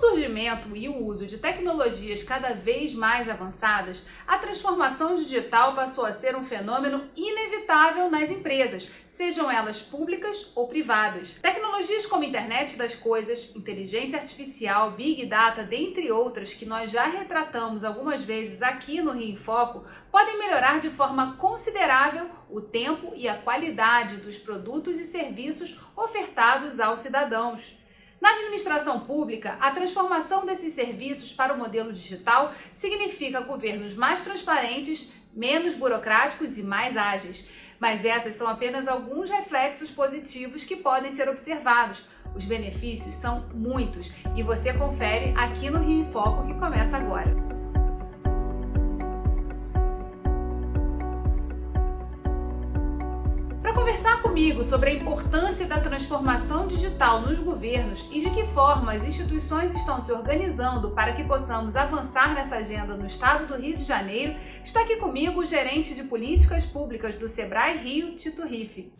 surgimento e o uso de tecnologias cada vez mais avançadas, a transformação digital passou a ser um fenômeno inevitável nas empresas, sejam elas públicas ou privadas. Tecnologias como internet das coisas, inteligência artificial, big data, dentre outras que nós já retratamos algumas vezes aqui no Rio em Foco, podem melhorar de forma considerável o tempo e a qualidade dos produtos e serviços ofertados aos cidadãos. Na administração pública, a transformação desses serviços para o modelo digital significa governos mais transparentes, menos burocráticos e mais ágeis. Mas essas são apenas alguns reflexos positivos que podem ser observados. Os benefícios são muitos e você confere aqui no Rio em Foco que começa agora. Conversar comigo sobre a importância da transformação digital nos governos e de que forma as instituições estão se organizando para que possamos avançar nessa agenda no estado do Rio de Janeiro, está aqui comigo o gerente de políticas públicas do Sebrae Rio, Tito Riff.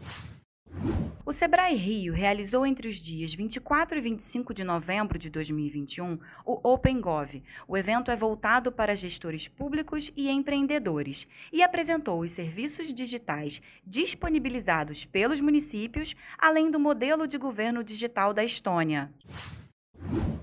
O Sebrae Rio realizou entre os dias 24 e 25 de novembro de 2021 o OpenGov. O evento é voltado para gestores públicos e empreendedores e apresentou os serviços digitais disponibilizados pelos municípios, além do modelo de governo digital da Estônia.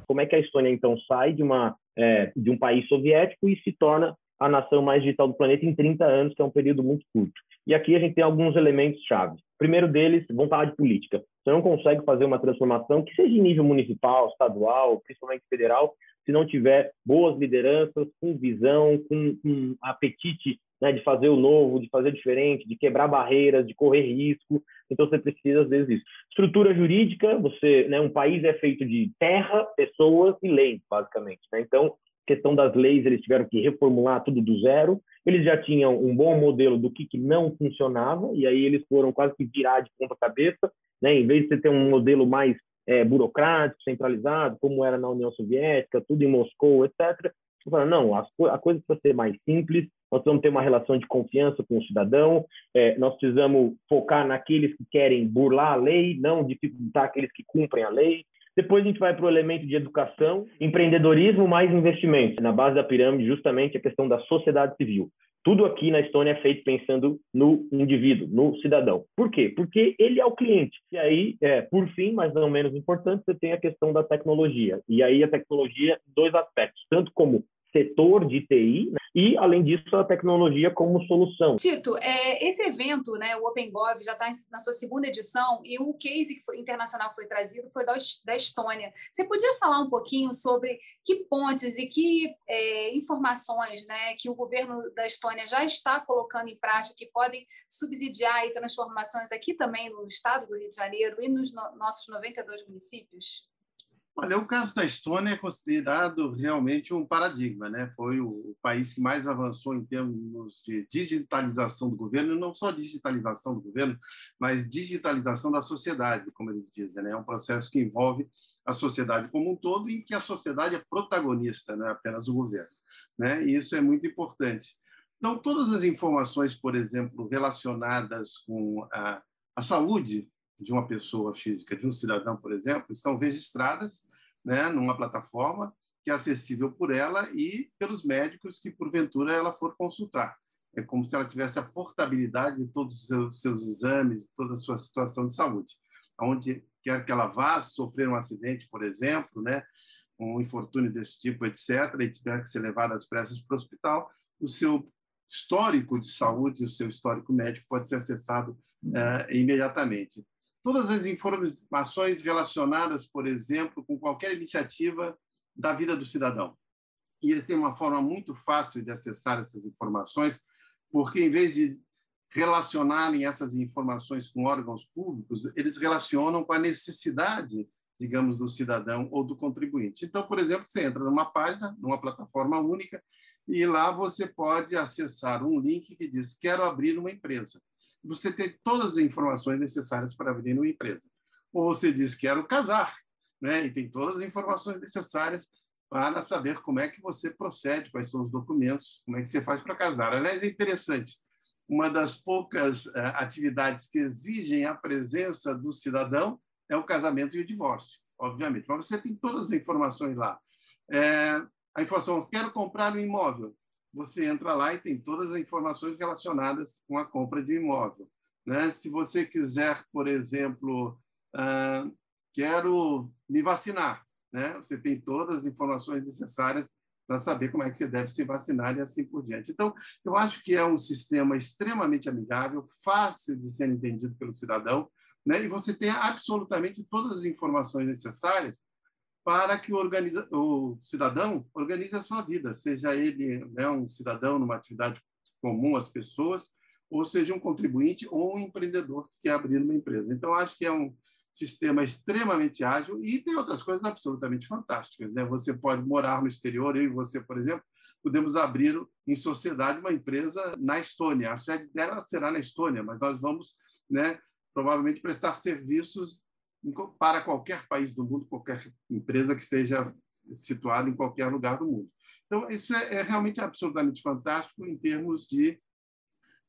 Como é que a Estônia então sai de, uma, é, de um país soviético e se torna a nação mais digital do planeta em 30 anos, que é um período muito curto? E aqui a gente tem alguns elementos chave primeiro deles, vontade política. Você não consegue fazer uma transformação que seja em nível municipal, estadual, principalmente federal, se não tiver boas lideranças, com visão, com, com apetite né, de fazer o novo, de fazer diferente, de quebrar barreiras, de correr risco. Então você precisa às vezes disso. Estrutura jurídica, você, né, um país é feito de terra, pessoas e leis, basicamente. Né? Então questão das leis, eles tiveram que reformular tudo do zero. Eles já tinham um bom modelo do que, que não funcionava, e aí eles foram quase que virar de ponta cabeça, né? em vez de você ter um modelo mais é, burocrático, centralizado, como era na União Soviética, tudo em Moscou, etc. Não, a, a coisa precisa ser mais simples, nós precisamos ter uma relação de confiança com o cidadão, é, nós precisamos focar naqueles que querem burlar a lei, não dificultar aqueles que cumprem a lei, depois a gente vai para o elemento de educação, empreendedorismo mais investimento. Na base da pirâmide, justamente a questão da sociedade civil. Tudo aqui na Estônia é feito pensando no indivíduo, no cidadão. Por quê? Porque ele é o cliente. E aí, é, por fim, mas não menos importante, você tem a questão da tecnologia. E aí a tecnologia, dois aspectos, tanto como setor de TI né? e, além disso, a tecnologia como solução. Tito, é, esse evento, né, o OpenGov, já está na sua segunda edição e o case que foi, internacional que foi trazido foi da, da Estônia. Você podia falar um pouquinho sobre que pontes e que é, informações né, que o governo da Estônia já está colocando em prática que podem subsidiar e transformações aqui também no estado do Rio de Janeiro e nos no, nossos 92 municípios? Olha, o caso da Estônia é considerado realmente um paradigma, né? Foi o país que mais avançou em termos de digitalização do governo, não só digitalização do governo, mas digitalização da sociedade, como eles dizem, né? É um processo que envolve a sociedade como um todo e que a sociedade é protagonista, não é apenas o governo, né? E isso é muito importante. Então, todas as informações, por exemplo, relacionadas com a, a saúde de uma pessoa física, de um cidadão, por exemplo, estão registradas né, numa plataforma que é acessível por ela e pelos médicos que, porventura, ela for consultar. É como se ela tivesse a portabilidade de todos os seus, seus exames, toda a sua situação de saúde. Onde quer que ela vá sofrer um acidente, por exemplo, né, um infortúnio desse tipo, etc., e tiver que ser levada às pressas para o hospital, o seu histórico de saúde, o seu histórico médico pode ser acessado uh, imediatamente todas as informações relacionadas, por exemplo, com qualquer iniciativa da vida do cidadão. E eles têm uma forma muito fácil de acessar essas informações, porque em vez de relacionarem essas informações com órgãos públicos, eles relacionam com a necessidade, digamos, do cidadão ou do contribuinte. Então, por exemplo, você entra numa página, numa plataforma única, e lá você pode acessar um link que diz: Quero abrir uma empresa você tem todas as informações necessárias para abrir uma empresa. Ou você diz quero casar, né? E tem todas as informações necessárias para saber como é que você procede, quais são os documentos, como é que você faz para casar. Aliás, é interessante. Uma das poucas uh, atividades que exigem a presença do cidadão é o casamento e o divórcio, obviamente. Mas você tem todas as informações lá. É, a informação, quero comprar um imóvel. Você entra lá e tem todas as informações relacionadas com a compra de imóvel. Né? Se você quiser, por exemplo, uh, quero me vacinar, né? você tem todas as informações necessárias para saber como é que você deve se vacinar e assim por diante. Então, eu acho que é um sistema extremamente amigável, fácil de ser entendido pelo cidadão, né? e você tem absolutamente todas as informações necessárias para que o, organiza... o cidadão organize a sua vida, seja ele né, um cidadão numa atividade comum às pessoas, ou seja um contribuinte ou um empreendedor que quer abrir uma empresa. Então, acho que é um, sistema extremamente ágil e tem outras coisas absolutamente fantásticas. Né? Você pode morar no exterior, eu e você, por exemplo, podemos abrir em sociedade uma empresa na Estônia. A sede dela será na Estônia, mas nós vamos né, provavelmente prestar serviços para qualquer país do mundo, qualquer empresa que esteja situada em qualquer lugar do mundo. Então, isso é, é realmente absolutamente fantástico em termos de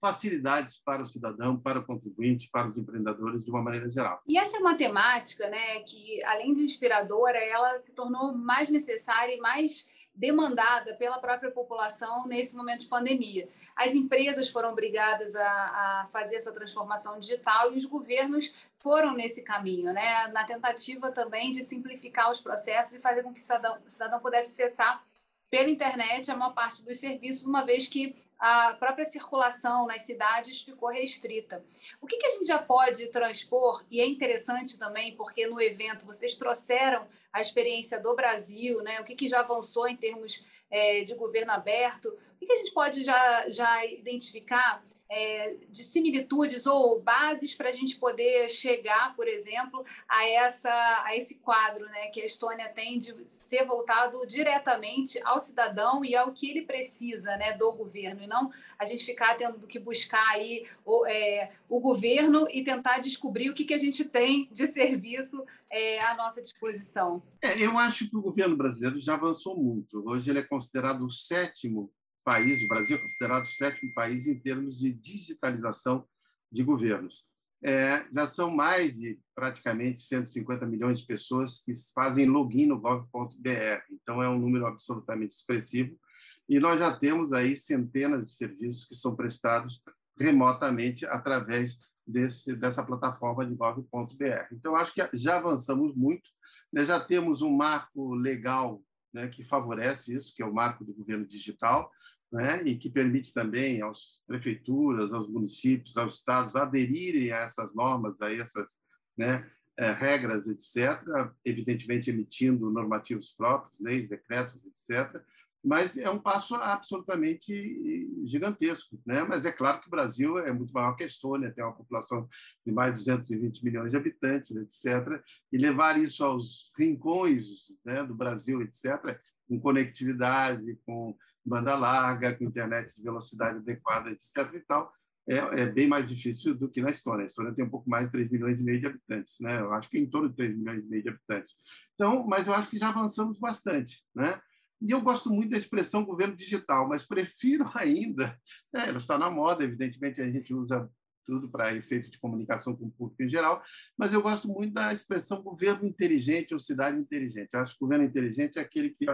facilidades para o cidadão, para o contribuinte, para os empreendedores de uma maneira geral. E essa é uma temática, né, que além de inspiradora, ela se tornou mais necessária e mais demandada pela própria população nesse momento de pandemia. As empresas foram obrigadas a, a, fazer essa transformação digital e os governos foram nesse caminho, né? na tentativa também de simplificar os processos e fazer com que o cidadão, o cidadão pudesse acessar pela internet a maior parte dos serviços, uma vez que a própria circulação nas cidades ficou restrita. O que, que, a gente já pode transpor, e é interessante também, porque no evento vocês trouxeram a experiência do Brasil, né? o que, que já avançou em termos é, de governo aberto, o que, que a gente pode já, já identificar é, de similitudes ou bases para a gente poder chegar, por exemplo, a, essa, a esse quadro né, que a Estônia tem de ser voltado diretamente ao cidadão e ao que ele precisa né, do governo, e não a gente ficar tendo que buscar aí o, é, o governo e tentar descobrir o que, que a gente tem de serviço é, à nossa disposição. É, eu acho que o governo brasileiro já avançou muito. Hoje ele é considerado o sétimo país, o Brasil é considerado o sétimo país em termos de digitalização de governos. É, já são mais de praticamente 150 milhões de pessoas que fazem login no gov.br, então é um número absolutamente expressivo. E nós já temos aí centenas de serviços que são prestados remotamente através desse, dessa plataforma de gov.br. Então, acho que já avançamos muito, né? já temos um marco legal né, que favorece isso, que é o marco do governo digital, né, e que permite também às prefeituras, aos municípios, aos estados aderirem a essas normas, a essas né, é, regras, etc., evidentemente emitindo normativos próprios, leis, decretos, etc., mas é um passo absolutamente gigantesco. Né? Mas é claro que o Brasil é muito maior que a Estônia, tem uma população de mais de 220 milhões de habitantes, etc., e levar isso aos rincões né, do Brasil, etc., com conectividade, com banda larga, com internet de velocidade adequada, etc. e tal, é, é, bem mais difícil do que na Estônia. A Estônia tem um pouco mais de 3 milhões e meio de habitantes, né? Eu acho que é em torno de 3 milhões e meio de habitantes. Então, mas eu acho que já avançamos bastante, né? E eu gosto muito da expressão governo digital, mas prefiro ainda, né, ela está na moda, evidentemente a gente usa tudo para efeito de comunicação com o público em geral, mas eu gosto muito da expressão governo inteligente ou cidade inteligente. Eu acho que o governo inteligente é aquele que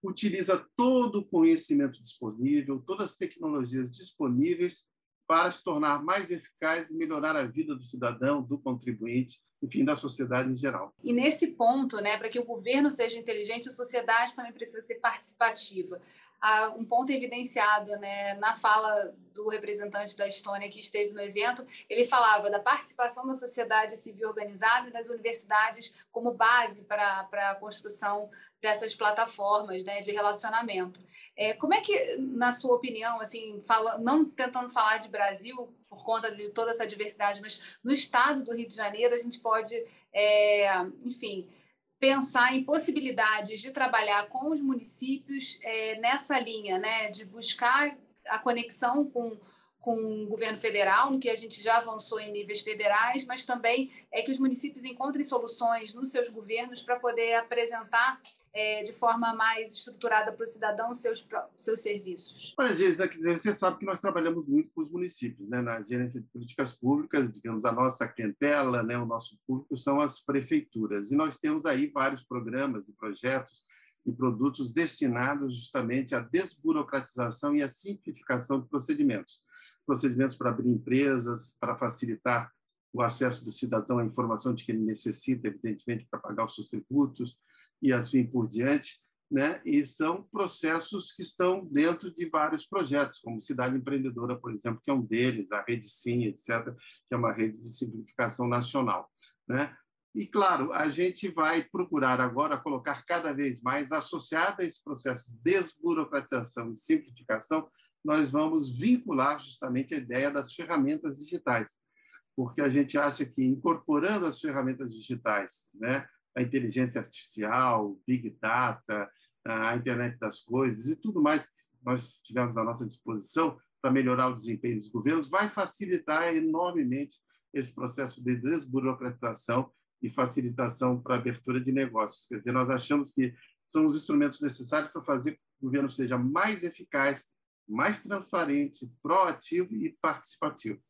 utiliza todo o conhecimento disponível, todas as tecnologias disponíveis para se tornar mais eficaz e melhorar a vida do cidadão, do contribuinte, enfim, da sociedade em geral. E nesse ponto, né, para que o governo seja inteligente, a sociedade também precisa ser participativa. Um ponto evidenciado né, na fala do representante da Estônia que esteve no evento, ele falava da participação da sociedade civil organizada e das universidades como base para a construção dessas plataformas né, de relacionamento. É, como é que, na sua opinião, assim, fala, não tentando falar de Brasil por conta de toda essa diversidade, mas no estado do Rio de Janeiro a gente pode, é, enfim, pensar em possibilidades de trabalhar com os municípios é, nessa linha, né, de buscar a conexão com com o governo federal, no que a gente já avançou em níveis federais, mas também é que os municípios encontrem soluções nos seus governos para poder apresentar é, de forma mais estruturada para o cidadão seus, seus serviços. Olha, Geisa, você sabe que nós trabalhamos muito com os municípios, né? na gerência de políticas públicas, digamos, a nossa clientela, né? o nosso público são as prefeituras, e nós temos aí vários programas e projetos e produtos destinados justamente à desburocratização e à simplificação de procedimentos. Procedimentos para abrir empresas, para facilitar o acesso do cidadão à informação de que ele necessita, evidentemente, para pagar os seus tributos e assim por diante. Né? E são processos que estão dentro de vários projetos, como Cidade Empreendedora, por exemplo, que é um deles, a Rede Sim, etc., que é uma rede de simplificação nacional. Né? E, claro, a gente vai procurar agora colocar cada vez mais, associado a esse processo de desburocratização e simplificação, nós vamos vincular justamente a ideia das ferramentas digitais, porque a gente acha que incorporando as ferramentas digitais, né, a inteligência artificial, big data, a internet das coisas e tudo mais que nós tivemos à nossa disposição para melhorar o desempenho dos governos, vai facilitar enormemente esse processo de desburocratização e facilitação para abertura de negócios. Quer dizer, nós achamos que são os instrumentos necessários para fazer que o governo seja mais eficaz, mais transparente, proativo e participativo.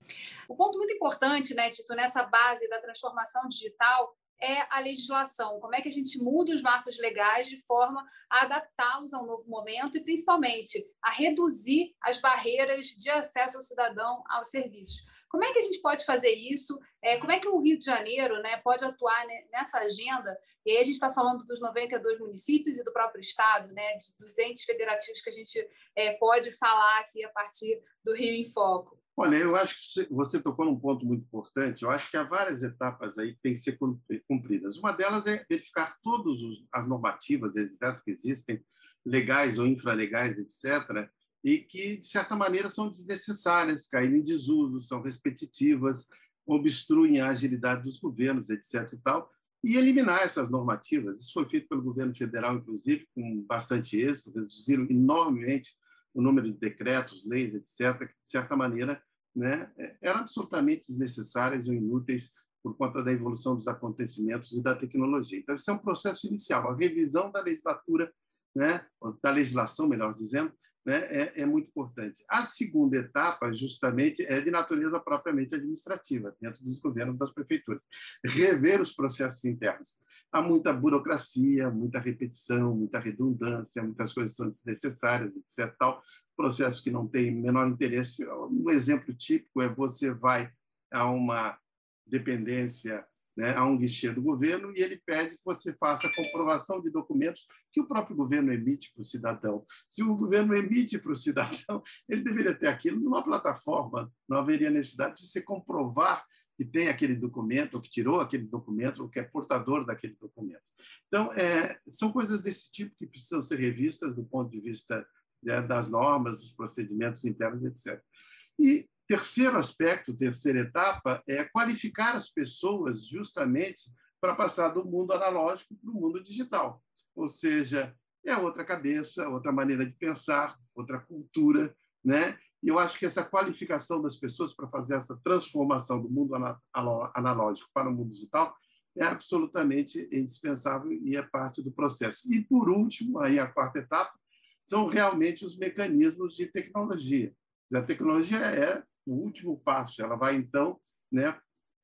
O ponto muito importante, né, Tito, nessa base da transformação digital é a legislação. Como é que a gente muda os marcos legais de forma a adaptá-los ao novo momento e, principalmente, a reduzir as barreiras de acesso ao cidadão aos serviços. Como é que a gente pode fazer isso? É, como é que o Rio de Janeiro né, pode atuar nessa agenda? E aí a gente está falando dos 92 municípios e do próprio Estado, né, dos entes federativos que a gente é, pode falar aqui a partir do Rio em Foco. Olha, eu acho que você tocou num ponto muito importante. Eu acho que há várias etapas aí que têm que ser cumpridas. Uma delas é verificar todas as normativas etc., que existem, legais ou infralegais, etc., e que, de certa maneira, são desnecessárias, caem em desuso, são repetitivas, obstruem a agilidade dos governos, etc. e tal, e eliminar essas normativas. Isso foi feito pelo governo federal, inclusive, com bastante êxito, reduziram enormemente o número de decretos, leis, etc., que, de certa maneira, né, eram absolutamente desnecessárias ou inúteis por conta da evolução dos acontecimentos e da tecnologia. Então, isso é um processo inicial, a revisão da legislatura, né, da legislação, melhor dizendo, né, é, é, muito importante. A segunda etapa, justamente, é de natureza propriamente administrativa, dentro dos governos das prefeituras. Rever os processos internos. Há muita burocracia, muita repetição, muita redundância, muitas coisas são desnecessárias, etc. Tal processo que não tem menor interesse. Um exemplo típico é você vai a uma dependência, né, a um guichê do governo e ele pede que você faça comprovação de documentos que o próprio governo emite para o cidadão. Se o governo emite para o cidadão, ele deveria ter aquilo numa plataforma, não haveria necessidade de se comprovar que tem aquele documento, ou que tirou aquele documento, ou que é portador daquele documento. Então, é, são coisas desse tipo que precisam ser revistas do ponto de vista né, das normas, dos procedimentos internos, etc. E terceiro aspecto, terceira etapa, é qualificar as pessoas justamente para passar do mundo analógico para o mundo digital. Ou seja, é outra cabeça, outra maneira de pensar, outra cultura, né? E eu acho que essa qualificação das pessoas para fazer essa transformação do mundo analógico para o mundo digital é absolutamente indispensável e é parte do processo. E, por último, aí a quarta etapa, são realmente os mecanismos de tecnologia. A tecnologia é o último passo, ela vai, então, né,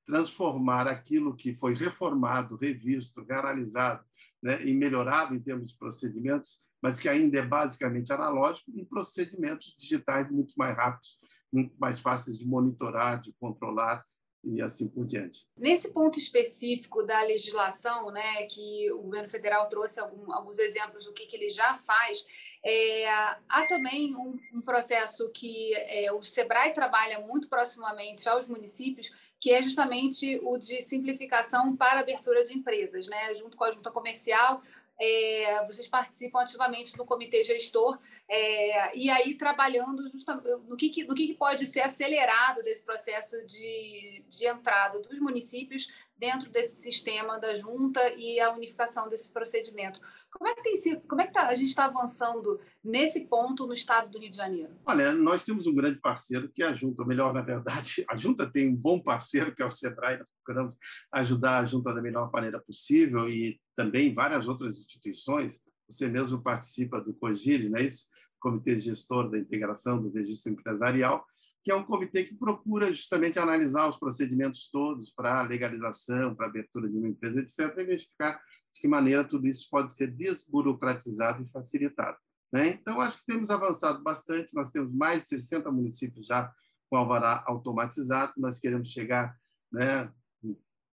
transformar aquilo que foi reformado, revisto, garalizado né, e melhorado em termos de procedimentos, mas que ainda é basicamente analógico, em procedimentos digitais muito mais rápidos, muito mais fáceis de monitorar, de controlar e assim por diante. Nesse ponto específico da legislação, né, que o governo federal trouxe algum, alguns exemplos do que, que ele já faz, é, há também um, um processo que é, o SEBRAE trabalha muito proximamente aos municípios, que é justamente o de simplificação para abertura de empresas, né, junto com a junta comercial, é, vocês participam ativamente do comitê gestor é, e aí trabalhando justamente no que, no que pode ser acelerado desse processo de, de entrada dos municípios dentro desse sistema da junta e a unificação desse procedimento. Como é que tem sido, como é que tá, a gente está avançando nesse ponto no estado do Rio de Janeiro? Olha, nós temos um grande parceiro que é a junta, melhor, na verdade, a junta tem um bom parceiro que é o Sebrae, nós procuramos ajudar a junta da melhor maneira possível e também várias outras instituições. Você mesmo participa do COGIRE, não é isso? Comitê Gestor da Integração do Registro Empresarial, que é um comitê que procura justamente analisar os procedimentos todos para legalização, para abertura de uma empresa, etc., e verificar de que maneira tudo isso pode ser desburocratizado e facilitado. Né? Então, acho que temos avançado bastante, nós temos mais de 60 municípios já com alvará automatizado, nós queremos chegar né,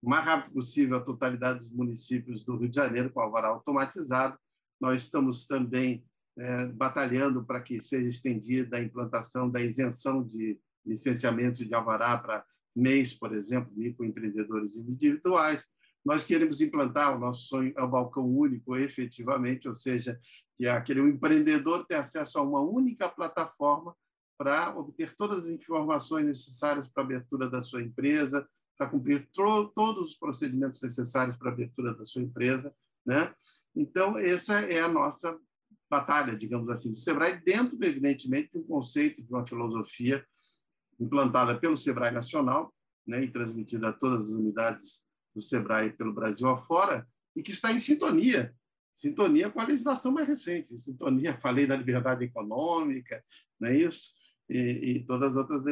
o mais rápido possível à totalidade dos municípios do Rio de Janeiro com alvará automatizado. Nós estamos também é, batalhando para que seja estendida a implantação da isenção de licenciamentos de alvará para MEIs, por exemplo, microempreendedores individuais. Nós queremos implantar, o nosso sonho é o balcão único, efetivamente, ou seja, que aquele empreendedor tem acesso a uma única plataforma para obter todas as informações necessárias para a abertura da sua empresa, para cumprir todos os procedimentos necessários para a abertura da sua empresa. Né? Então, essa é a nossa batalha, digamos assim, do Sebrae, dentro, evidentemente, de um conceito, de uma filosofia implantada pelo Sebrae Nacional né, e transmitida a todas as unidades do Sebrae pelo Brasil afora, e que está em sintonia, sintonia com a legislação mais recente, sintonia, falei da liberdade econômica, não é isso? E, e, todas as outras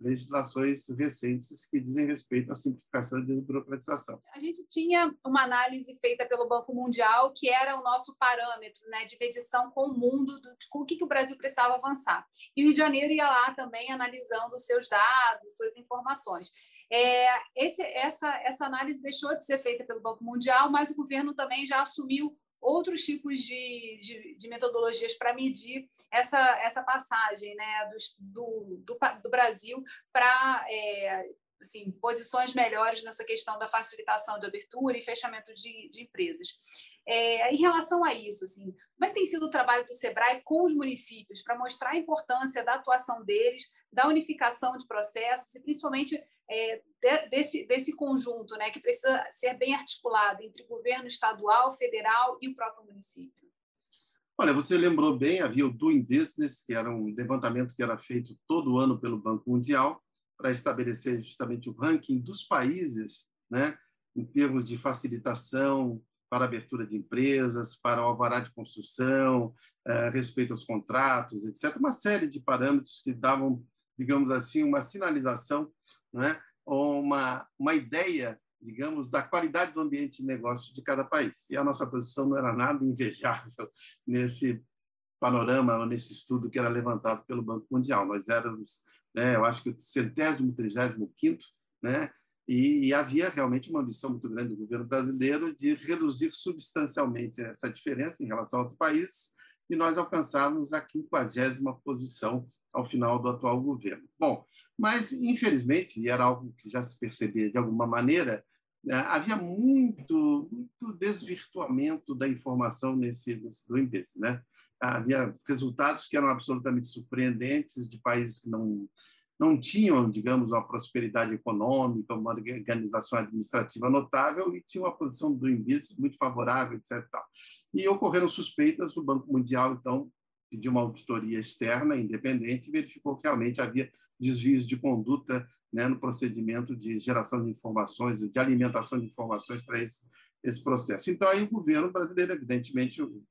legislações recentes que dizem respeito à simplificação e desburocratização. A gente tinha uma análise feita pelo Banco Mundial que era o nosso parâmetro né, de medição com o mundo, do, com o que, que o Brasil precisava avançar. E o Rio de Janeiro ia lá também analisando seus dados, suas informações. É, esse, essa, essa análise deixou de ser feita pelo Banco Mundial, mas o governo também já assumiu outros tipos de, de, de metodologias para medir essa, essa passagem né, do, do, do Brasil para é, assim, posições melhores nessa questão da facilitação de abertura e fechamento de, de empresas. É, em relação a isso, assim, como é que tem sido o trabalho do SEBRAE com os municípios para mostrar a importância da atuação deles, da unificação de processos e principalmente é, de, desse, desse conjunto né, que precisa ser bem articulado entre governo estadual, federal e o próprio município? Olha, você lembrou bem, havia o Doing Business, que era um levantamento que era feito todo ano pelo Banco Mundial para estabelecer justamente o ranking dos países, né, em termos de facilitação para abertura de empresas, para o alvará de construção, eh, respeito aos contratos, etc. Uma série de parâmetros que davam, digamos assim, uma sinalização né? ou uma, uma ideia, digamos, da qualidade do ambiente de negócio de cada país. E a nossa posição não era nada invejável nesse panorama, ou nesse estudo que era levantado pelo Banco Mundial. Nós éramos, né, eu acho que o centésimo, trigésimo quinto, né, e, e, havia realmente uma ambição muito grande do governo brasileiro de reduzir substancialmente essa diferença em relação a outros países, e nós alcançamos a quinquagésima posição ao final do atual governo. Bom, mas, infelizmente, e era algo que já se percebia de alguma maneira, né, havia muito, muito desvirtuamento da informação nesse, nesse do INPES. Né? Havia resultados que eram absolutamente surpreendentes de países que não, não tinham, digamos, uma prosperidade econômica, uma organização administrativa notável e tinham uma posição do INBIS muito favorável, etc. E ocorreram suspeitas, o Banco Mundial, então, de uma auditoria externa, independente, verificou que realmente havia desvios de conduta né, no procedimento de geração de informações, de alimentação de informações para esse, esse processo. Então, aí o governo brasileiro, evidentemente, o,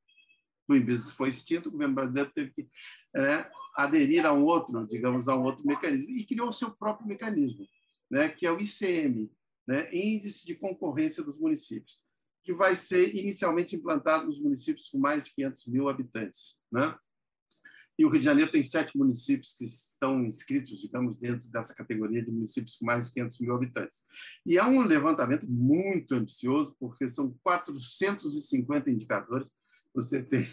o foi extinto, o governo brasileiro teve que é, aderir a um outro, digamos, a um outro mecanismo, e criou o seu próprio mecanismo, né, que é o ICM, né, Índice de Concorrência dos Municípios, que vai ser inicialmente implantado nos municípios com mais de 500 mil habitantes. Né? E o Rio de Janeiro tem sete municípios que estão inscritos, digamos, dentro dessa categoria de municípios com mais de 500 mil habitantes. E é um levantamento muito ambicioso, porque são 450 indicadores, você tem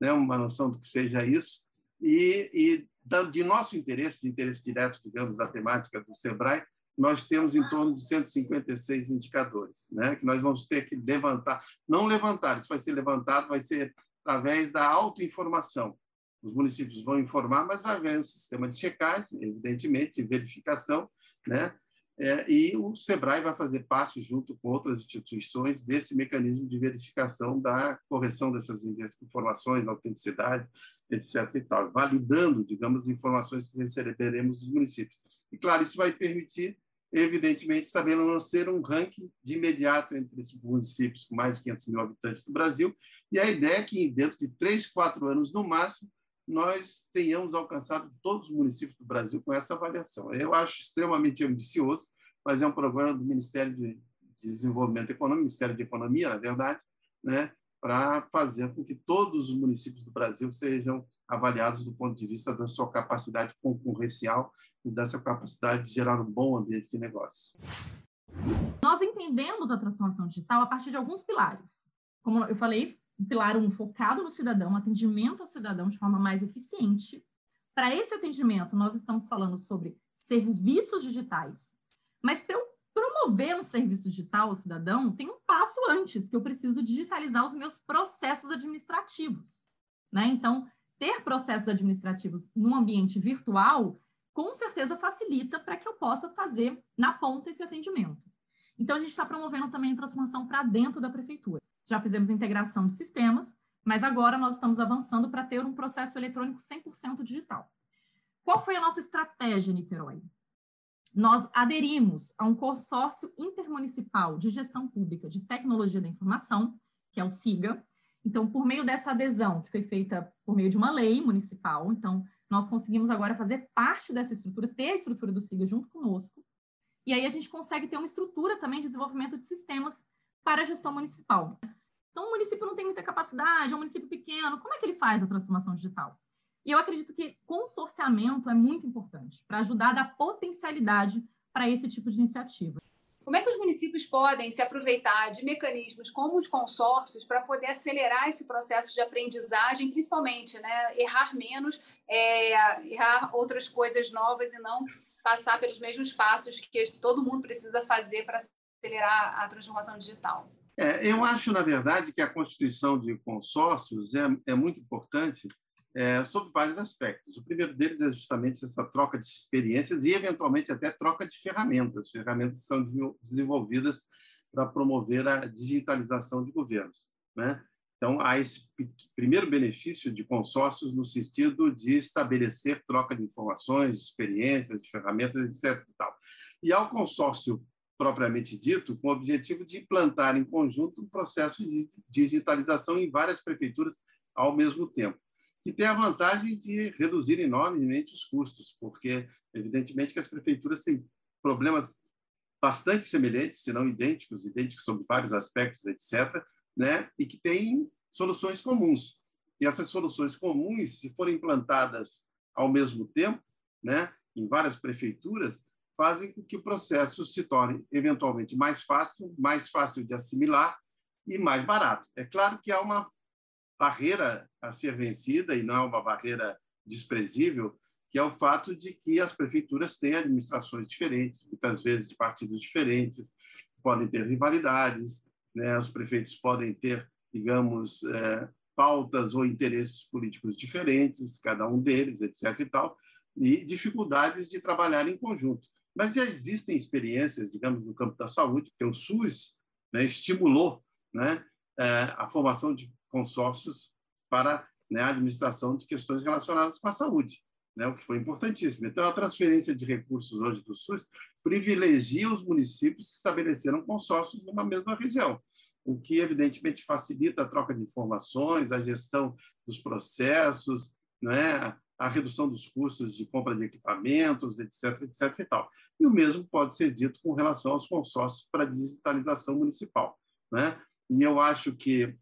né, uma noção do que seja isso, e, e de nosso interesse, de interesse direto, digamos, da temática do SEBRAE, nós temos em torno de 156 indicadores, né, que nós vamos ter que levantar. Não levantar, isso vai ser levantado, vai ser através da autoinformação os municípios vão informar, mas vai haver um sistema de checagem, evidentemente, de verificação, né? É, e o SEBRAE vai fazer parte, junto com outras instituições, desse mecanismo de verificação da correção dessas informações, autenticidade, etc. E tal, validando, digamos, as informações que receberemos dos municípios. E, claro, isso vai permitir, evidentemente, estabelecer um ranking de imediato entre esses municípios com mais de 500 mil habitantes do Brasil, e a ideia é que, dentro de três, quatro anos no máximo, nós tenhamos alcançado todos os municípios do Brasil com essa avaliação. Eu acho extremamente ambicioso, mas é um programa do Ministério de Desenvolvimento Econômico, Ministério de Economia, na verdade, né, para fazer com que todos os municípios do Brasil sejam avaliados do ponto de vista da sua capacidade concorrencial e da sua capacidade de gerar um bom ambiente de negócio. Nós entendemos a transformação digital a partir de alguns pilares. Como eu falei, pilar um focado no cidadão, atendimento ao cidadão de forma mais eficiente. Para esse atendimento, nós estamos falando sobre serviços digitais. Mas para eu promover um serviço digital ao cidadão, tem um passo antes, que eu preciso digitalizar os meus processos administrativos. Né? Então, ter processos administrativos num ambiente virtual, com certeza facilita para que eu possa fazer na ponta esse atendimento. Então, a gente está promovendo também a transformação para dentro da prefeitura. Já fizemos integração de sistemas, mas agora nós estamos avançando para ter um processo eletrônico 100% digital. Qual foi a nossa estratégia, Niterói? Nós aderimos a um consórcio intermunicipal de gestão pública de tecnologia da informação, que é o SIGA. Então, por meio dessa adesão, que foi feita por meio de uma lei municipal, então, nós conseguimos agora fazer parte dessa estrutura, ter a estrutura do SIGA junto conosco, e aí a gente consegue ter uma estrutura também de desenvolvimento de sistemas para a gestão municipal. Então, o município não tem muita capacidade, é um município pequeno, como é que ele faz a transformação digital? E eu acredito que consorciamento é muito importante para ajudar a dar potencialidade para esse tipo de iniciativa. Como é que os municípios podem se aproveitar de mecanismos como os consórcios para poder acelerar esse processo de aprendizagem, principalmente, né, errar menos, é, errar outras coisas novas e não passar pelos mesmos passos que todo mundo precisa fazer para acelerar a transformação digital? É, eu acho, na verdade, que a constituição de consórcios é, é muito importante é, sob vários aspectos. O primeiro deles é justamente essa troca de experiências e, eventualmente, até troca de ferramentas. Ferramentas são desenvolvidas para promover a digitalização de governos. Né? Então, há esse primeiro benefício de consórcios no sentido de estabelecer troca de informações, de experiências, de ferramentas, etc. E, tal. e ao consórcio propriamente dito, com o objetivo de implantar em conjunto um processo de digitalização em várias prefeituras ao mesmo tempo, que tem a vantagem de reduzir enormemente os custos, porque, evidentemente, que as prefeituras têm problemas bastante semelhantes, se não idênticos, idênticos sobre vários aspectos, etc., né? e que têm soluções comuns. E essas soluções comuns, se forem implantadas ao mesmo tempo, né, em várias prefeituras, fazem com que o processo se torne eventualmente mais fácil, mais fácil de assimilar e mais barato. É claro que há uma barreira a ser vencida e não é uma barreira desprezível, que é o fato de que as prefeituras têm administrações diferentes, muitas vezes de partidos diferentes, podem ter rivalidades, né? os prefeitos podem ter digamos, é, pautas ou interesses políticos diferentes, cada um deles, etc. e tal, e dificuldades de trabalhar em conjunto. Mas já existem experiências, digamos, no campo da saúde, porque o SUS né, estimulou né, é, a formação de consórcios para né, a administração de questões relacionadas com a saúde, né, o que foi importantíssimo. Então, a transferência de recursos hoje do SUS privilegia os municípios que estabeleceram consórcios numa mesma região o que evidentemente facilita a troca de informações, a gestão dos processos, né? a redução dos custos de compra de equipamentos, etc, etc e tal. E o mesmo pode ser dito com relação aos consórcios para digitalização municipal, né? E eu acho que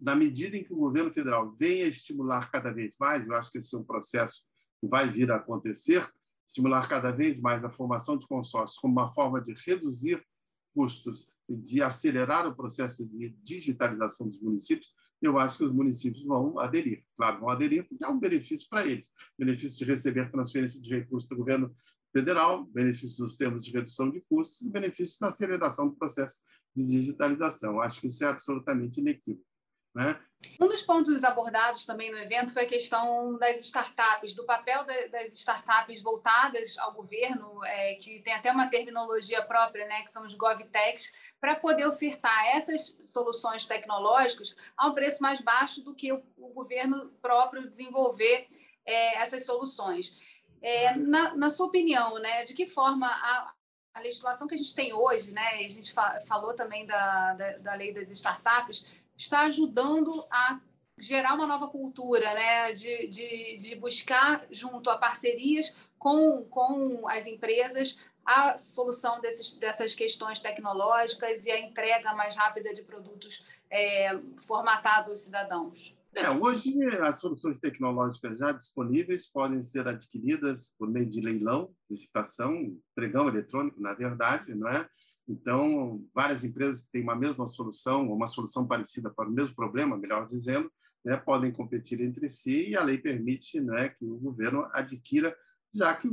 na medida em que o governo federal venha estimular cada vez mais, eu acho que esse é um processo que vai vir a acontecer, estimular cada vez mais a formação de consórcios como uma forma de reduzir custos de acelerar o processo de digitalização dos municípios, eu acho que os municípios vão aderir. Claro, vão aderir porque há um benefício para eles. Benefício de receber transferência de recursos do governo federal, benefícios nos termos de redução de custos e benefícios na aceleração do processo de digitalização. Acho que isso é absolutamente inequívoco. Né? Um dos pontos abordados também no evento foi a questão das startups, do papel das startups voltadas ao governo, é, que tem até uma terminologia própria, né, que são os GovTechs, para poder ofertar essas soluções tecnológicas a um preço mais baixo do que o, o governo próprio desenvolver é, essas soluções. É, na, na, sua opinião, né, de que forma a, a legislação que a gente tem hoje, né, a gente fa falou também da, da, da lei das startups, está ajudando a gerar uma nova cultura, né? de, de, de buscar, junto a parcerias com, com as empresas, a solução desses, dessas questões tecnológicas e a entrega mais rápida de produtos é, formatados aos cidadãos. É, hoje as soluções tecnológicas já disponíveis podem ser adquiridas por meio de leilão, licitação, pregão eletrônico, na verdade, não é? Então, várias empresas que têm uma mesma solução, ou uma solução parecida para o mesmo problema, melhor dizendo, né, podem competir entre si e a lei permite né, que o governo adquira, já que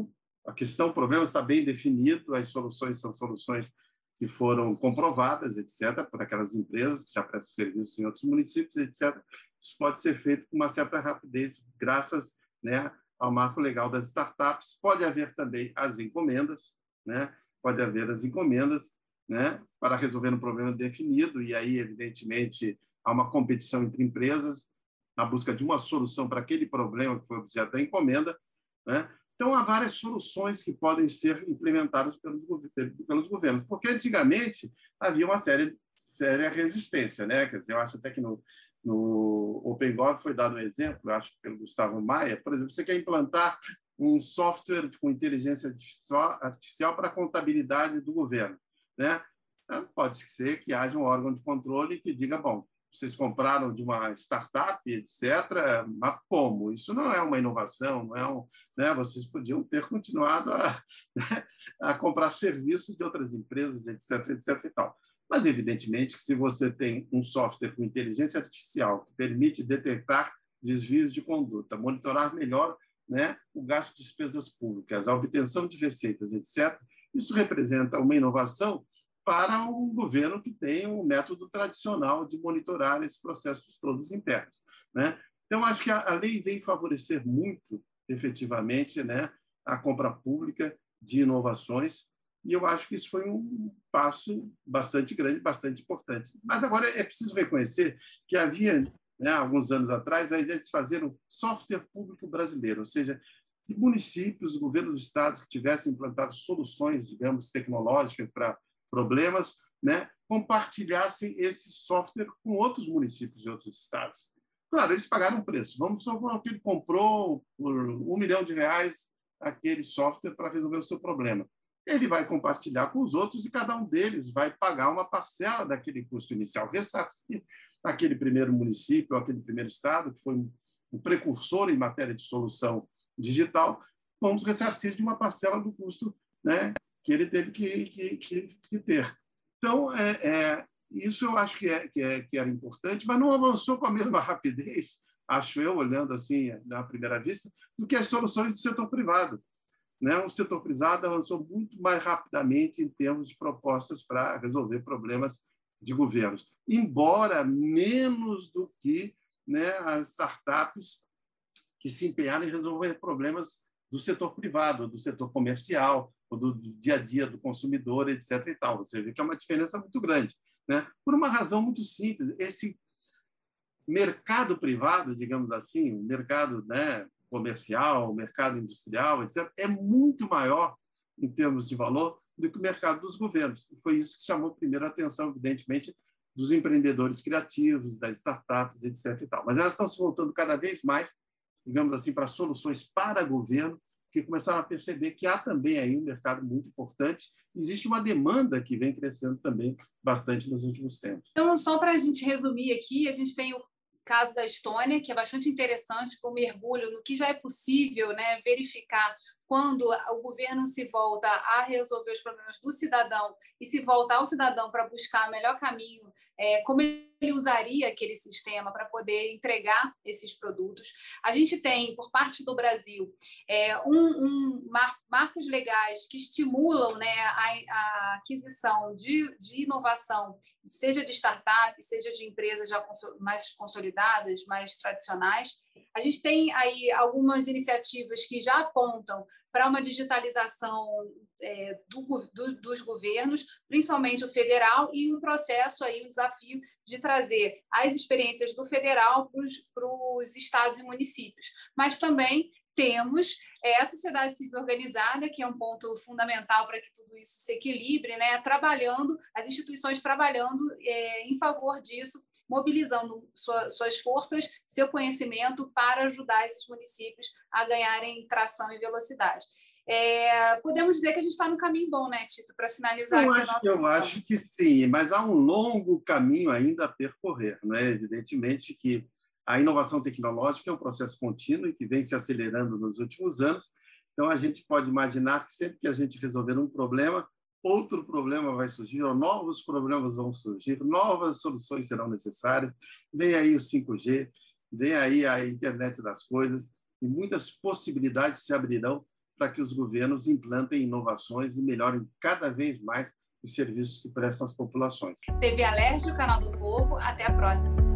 a questão, o problema está bem definido, as soluções são soluções que foram comprovadas, etc., por aquelas empresas que já prestam serviço em outros municípios, etc. Isso pode ser feito com uma certa rapidez, graças né, ao marco legal das startups. Pode haver também as encomendas, né? pode haver as encomendas né, para resolver um problema definido, e aí, evidentemente, há uma competição entre empresas na busca de uma solução para aquele problema que foi objeto da encomenda. Né? Então, há várias soluções que podem ser implementadas pelos, pelos governos, porque antigamente havia uma séria, séria resistência. Né? Quer dizer, eu acho até que no, no OpenGov foi dado um exemplo, eu acho pelo Gustavo Maia, por exemplo, você quer implantar um software com inteligência artificial, artificial para a contabilidade do governo né? Então, pode ser que haja um órgão de controle que diga, bom, vocês compraram de uma startup, etc. Mas como? Isso não é uma inovação, não é um, né? Vocês podiam ter continuado a, né? a comprar serviços de outras empresas, etc, etc. E tal. Mas evidentemente que se você tem um software com inteligência artificial que permite detectar desvios de conduta, monitorar melhor, né, o gasto de despesas públicas, a obtenção de receitas, etc. Isso representa uma inovação para um governo que tem um método tradicional de monitorar esses processos todos internos. Né? Então, acho que a, lei vem favorecer muito, efetivamente, né, a compra pública de inovações, e eu acho que isso foi um passo bastante grande, bastante importante. Mas agora é preciso reconhecer que havia, né, alguns anos atrás, a ideia de se fazer um software público brasileiro, ou seja, que municípios, governos do estado que tivessem implantado soluções, digamos, tecnológicas para problemas, né, compartilhassem esse software com outros municípios e outros estados. Claro, eles pagaram um preço. Vamos supor que ele comprou por um milhão de reais aquele software para resolver o seu problema. Ele vai compartilhar com os outros e cada um deles vai pagar uma parcela daquele custo inicial, ressarcir aquele primeiro município, aquele primeiro estado, que foi um precursor em matéria de solução digital, vamos ressarcir de uma parcela do custo né, que ele teve que, que, que, que ter. Então, é, é, isso eu acho que, é, que, é, que era importante, mas não avançou com a mesma rapidez, acho eu, olhando assim na primeira vista, do que as soluções do setor privado. Né? O setor privado avançou muito mais rapidamente em termos de propostas para resolver problemas de governos, embora menos do que né, as startups que se empenharam em resolver problemas do setor privado, do setor comercial, do dia a dia do consumidor, etc. E tal. Você vê que é uma diferença muito grande. Né? Por uma razão muito simples. Esse mercado privado, digamos assim, o mercado né, comercial, o mercado industrial, etc., é muito maior em termos de valor do que o mercado dos governos. E foi isso que chamou primeiro a atenção, evidentemente, dos empreendedores criativos, das startups, etc. E tal. Mas elas estão se voltando cada vez mais, digamos assim, para soluções para governo que começaram a perceber que há também aí um mercado muito importante. Existe uma demanda que vem crescendo também bastante nos últimos tempos. Então, só para a gente resumir aqui, a gente tem o caso da Estônia, que é bastante interessante, com mergulho no que já é possível né, verificar quando o governo se volta a resolver os problemas do cidadão e se volta ao cidadão para buscar o melhor caminho, é, como ele usaria aquele sistema para poder entregar esses produtos. A gente tem, por parte do Brasil, é, um, um mar, marcos legais que estimulam né, a, a aquisição de, de, inovação, seja de startup, seja de empresas já mais consolidadas, mais tradicionais. A gente tem aí algumas iniciativas que já apontam para uma digitalização é, do, do, dos governos, principalmente o federal, e um processo aí, um desafio de trazer as experiências do federal para os estados e municípios. Mas também temos é, a sociedade civil organizada, que é um ponto fundamental para que tudo isso se equilibre, né? trabalhando, as instituições trabalhando é, em favor disso, mobilizando sua, suas forças, seu conhecimento para ajudar esses municípios a ganharem tração e velocidade. É, podemos dizer que a gente está no caminho bom, né, Tito, para finalizar eu aqui acho, nosso Eu acho que sim, mas há um longo caminho ainda a percorrer. Né? Evidentemente que a inovação tecnológica é um processo contínuo e que vem se acelerando nos últimos anos. Então, a gente pode imaginar que sempre que a gente resolver um problema, outro problema vai surgir, ou novos problemas vão surgir, novas soluções serão necessárias. Vem aí o 5G, vem aí a internet das coisas, e muitas possibilidades se abrirão para que os governos implantem inovações e melhorem cada vez mais os serviços que prestam às populações. TV Alerj, o canal do povo. Até a próxima.